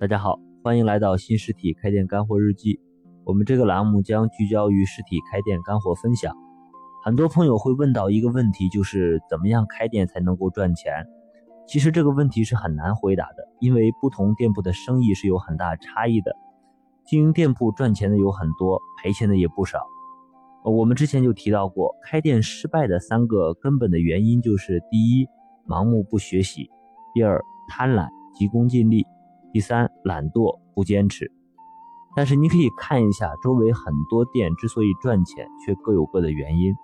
大家好，欢迎来到新实体开店干货日记。我们这个栏目将聚焦于实体开店干货分享。很多朋友会问到一个问题，就是怎么样开店才能够赚钱？其实这个问题是很难回答的，因为不同店铺的生意是有很大差异的。经营店铺赚钱的有很多，赔钱的也不少。我们之前就提到过，开店失败的三个根本的原因就是：第一，盲目不学习；第二，贪婪急功近利。第三，懒惰不坚持。但是你可以看一下周围很多店之所以赚钱，却各有各的原因。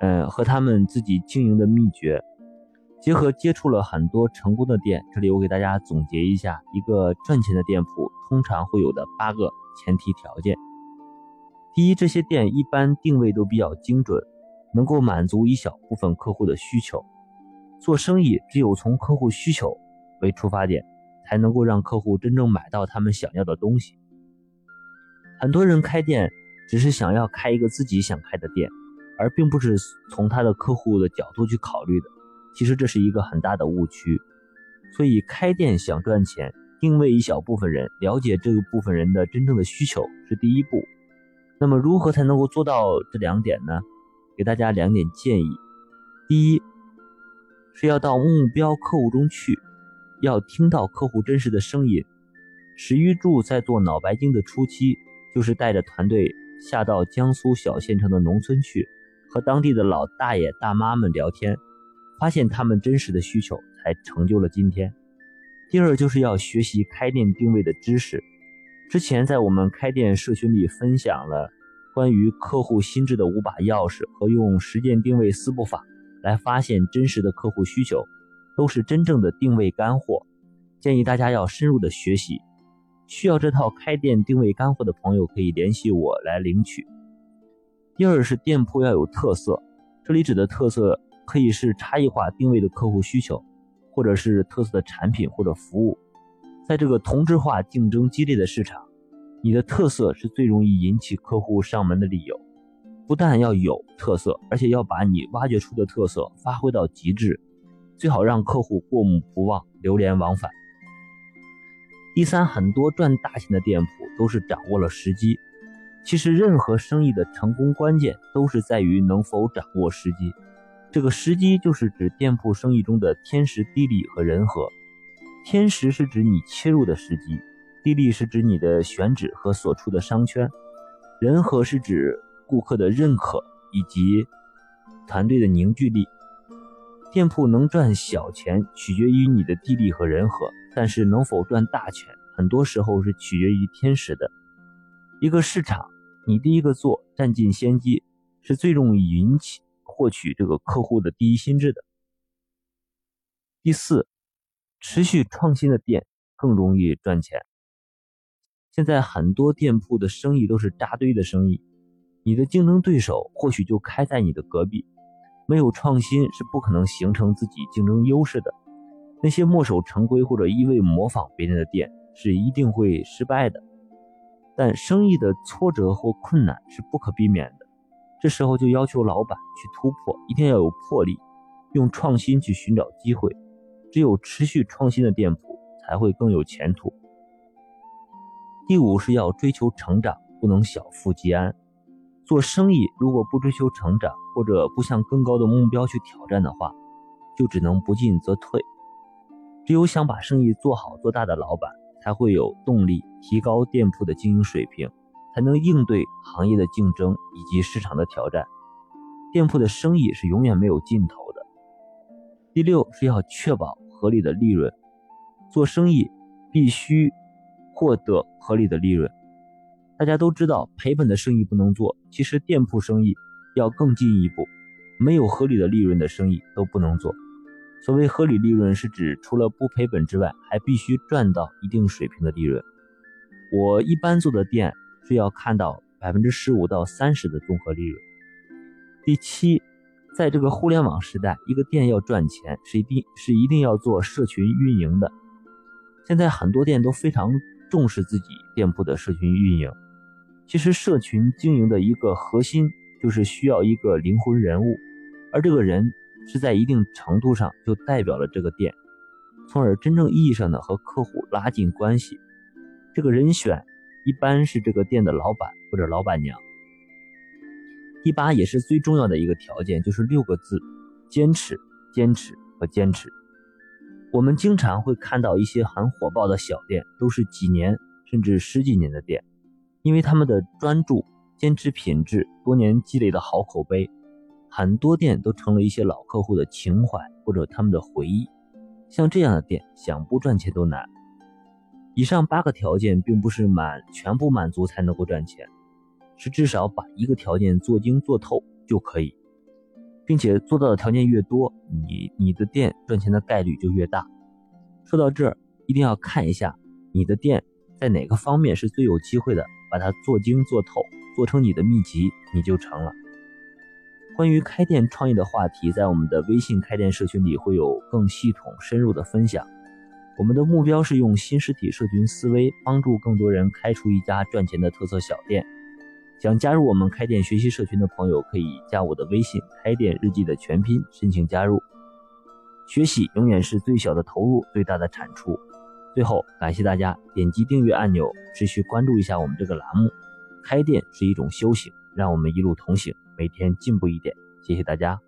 嗯，和他们自己经营的秘诀结合，接触了很多成功的店。这里我给大家总结一下，一个赚钱的店铺通常会有的八个前提条件。第一，这些店一般定位都比较精准，能够满足一小部分客户的需求。做生意只有从客户需求为出发点。才能够让客户真正买到他们想要的东西。很多人开店只是想要开一个自己想开的店，而并不是从他的客户的角度去考虑的。其实这是一个很大的误区。所以开店想赚钱，定位一小部分人，了解这个部分人的真正的需求是第一步。那么如何才能够做到这两点呢？给大家两点建议：第一，是要到目标客户中去。要听到客户真实的声音。史玉柱在做脑白金的初期，就是带着团队下到江苏小县城的农村去，和当地的老大爷大妈们聊天，发现他们真实的需求，才成就了今天。第二，就是要学习开店定位的知识。之前在我们开店社群里分享了关于客户心智的五把钥匙和用实践定位四步法来发现真实的客户需求。都是真正的定位干货，建议大家要深入的学习。需要这套开店定位干货的朋友可以联系我来领取。第二是店铺要有特色，这里指的特色可以是差异化定位的客户需求，或者是特色的产品或者服务。在这个同质化竞争激烈的市场，你的特色是最容易引起客户上门的理由。不但要有特色，而且要把你挖掘出的特色发挥到极致。最好让客户过目不忘，流连忘返。第三，很多赚大钱的店铺都是掌握了时机。其实，任何生意的成功关键都是在于能否掌握时机。这个时机就是指店铺生意中的天时、地利和人和。天时是指你切入的时机，地利是指你的选址和所处的商圈，人和是指顾客的认可以及团队的凝聚力。店铺能赚小钱，取决于你的地利和人和，但是能否赚大钱，很多时候是取决于天时的。一个市场，你第一个做，占尽先机，是最容易引起获取这个客户的第一心智的。第四，持续创新的店更容易赚钱。现在很多店铺的生意都是扎堆的生意，你的竞争对手或许就开在你的隔壁。没有创新是不可能形成自己竞争优势的。那些墨守成规或者一味模仿别人的店是一定会失败的。但生意的挫折或困难是不可避免的，这时候就要求老板去突破，一定要有魄力，用创新去寻找机会。只有持续创新的店铺才会更有前途。第五是要追求成长，不能小富即安。做生意如果不追求成长，或者不向更高的目标去挑战的话，就只能不进则退。只有想把生意做好做大的老板，才会有动力提高店铺的经营水平，才能应对行业的竞争以及市场的挑战。店铺的生意是永远没有尽头的。第六是要确保合理的利润，做生意必须获得合理的利润。大家都知道赔本的生意不能做，其实店铺生意要更进一步，没有合理的利润的生意都不能做。所谓合理利润，是指除了不赔本之外，还必须赚到一定水平的利润。我一般做的店是要看到百分之十五到三十的综合利润。第七，在这个互联网时代，一个店要赚钱是一定是一定要做社群运营的。现在很多店都非常重视自己店铺的社群运营。其实，社群经营的一个核心就是需要一个灵魂人物，而这个人是在一定程度上就代表了这个店，从而真正意义上的和客户拉近关系，这个人选一般是这个店的老板或者老板娘。第八也是最重要的一个条件，就是六个字：坚持、坚持和坚持。我们经常会看到一些很火爆的小店，都是几年甚至十几年的店，因为他们的专注、坚持品质，多年积累的好口碑，很多店都成了一些老客户的情怀或者他们的回忆。像这样的店，想不赚钱都难。以上八个条件并不是满全部满足才能够赚钱，是至少把一个条件做精做透就可以。并且做到的条件越多，你你的店赚钱的概率就越大。说到这儿，一定要看一下你的店在哪个方面是最有机会的，把它做精做透，做成你的秘籍，你就成了。关于开店创业的话题，在我们的微信开店社群里会有更系统深入的分享。我们的目标是用新实体社群思维，帮助更多人开出一家赚钱的特色小店。想加入我们开店学习社群的朋友，可以加我的微信“开店日记”的全拼，申请加入。学习永远是最小的投入，最大的产出。最后，感谢大家点击订阅按钮，持续关注一下我们这个栏目。开店是一种修行，让我们一路同行，每天进步一点。谢谢大家。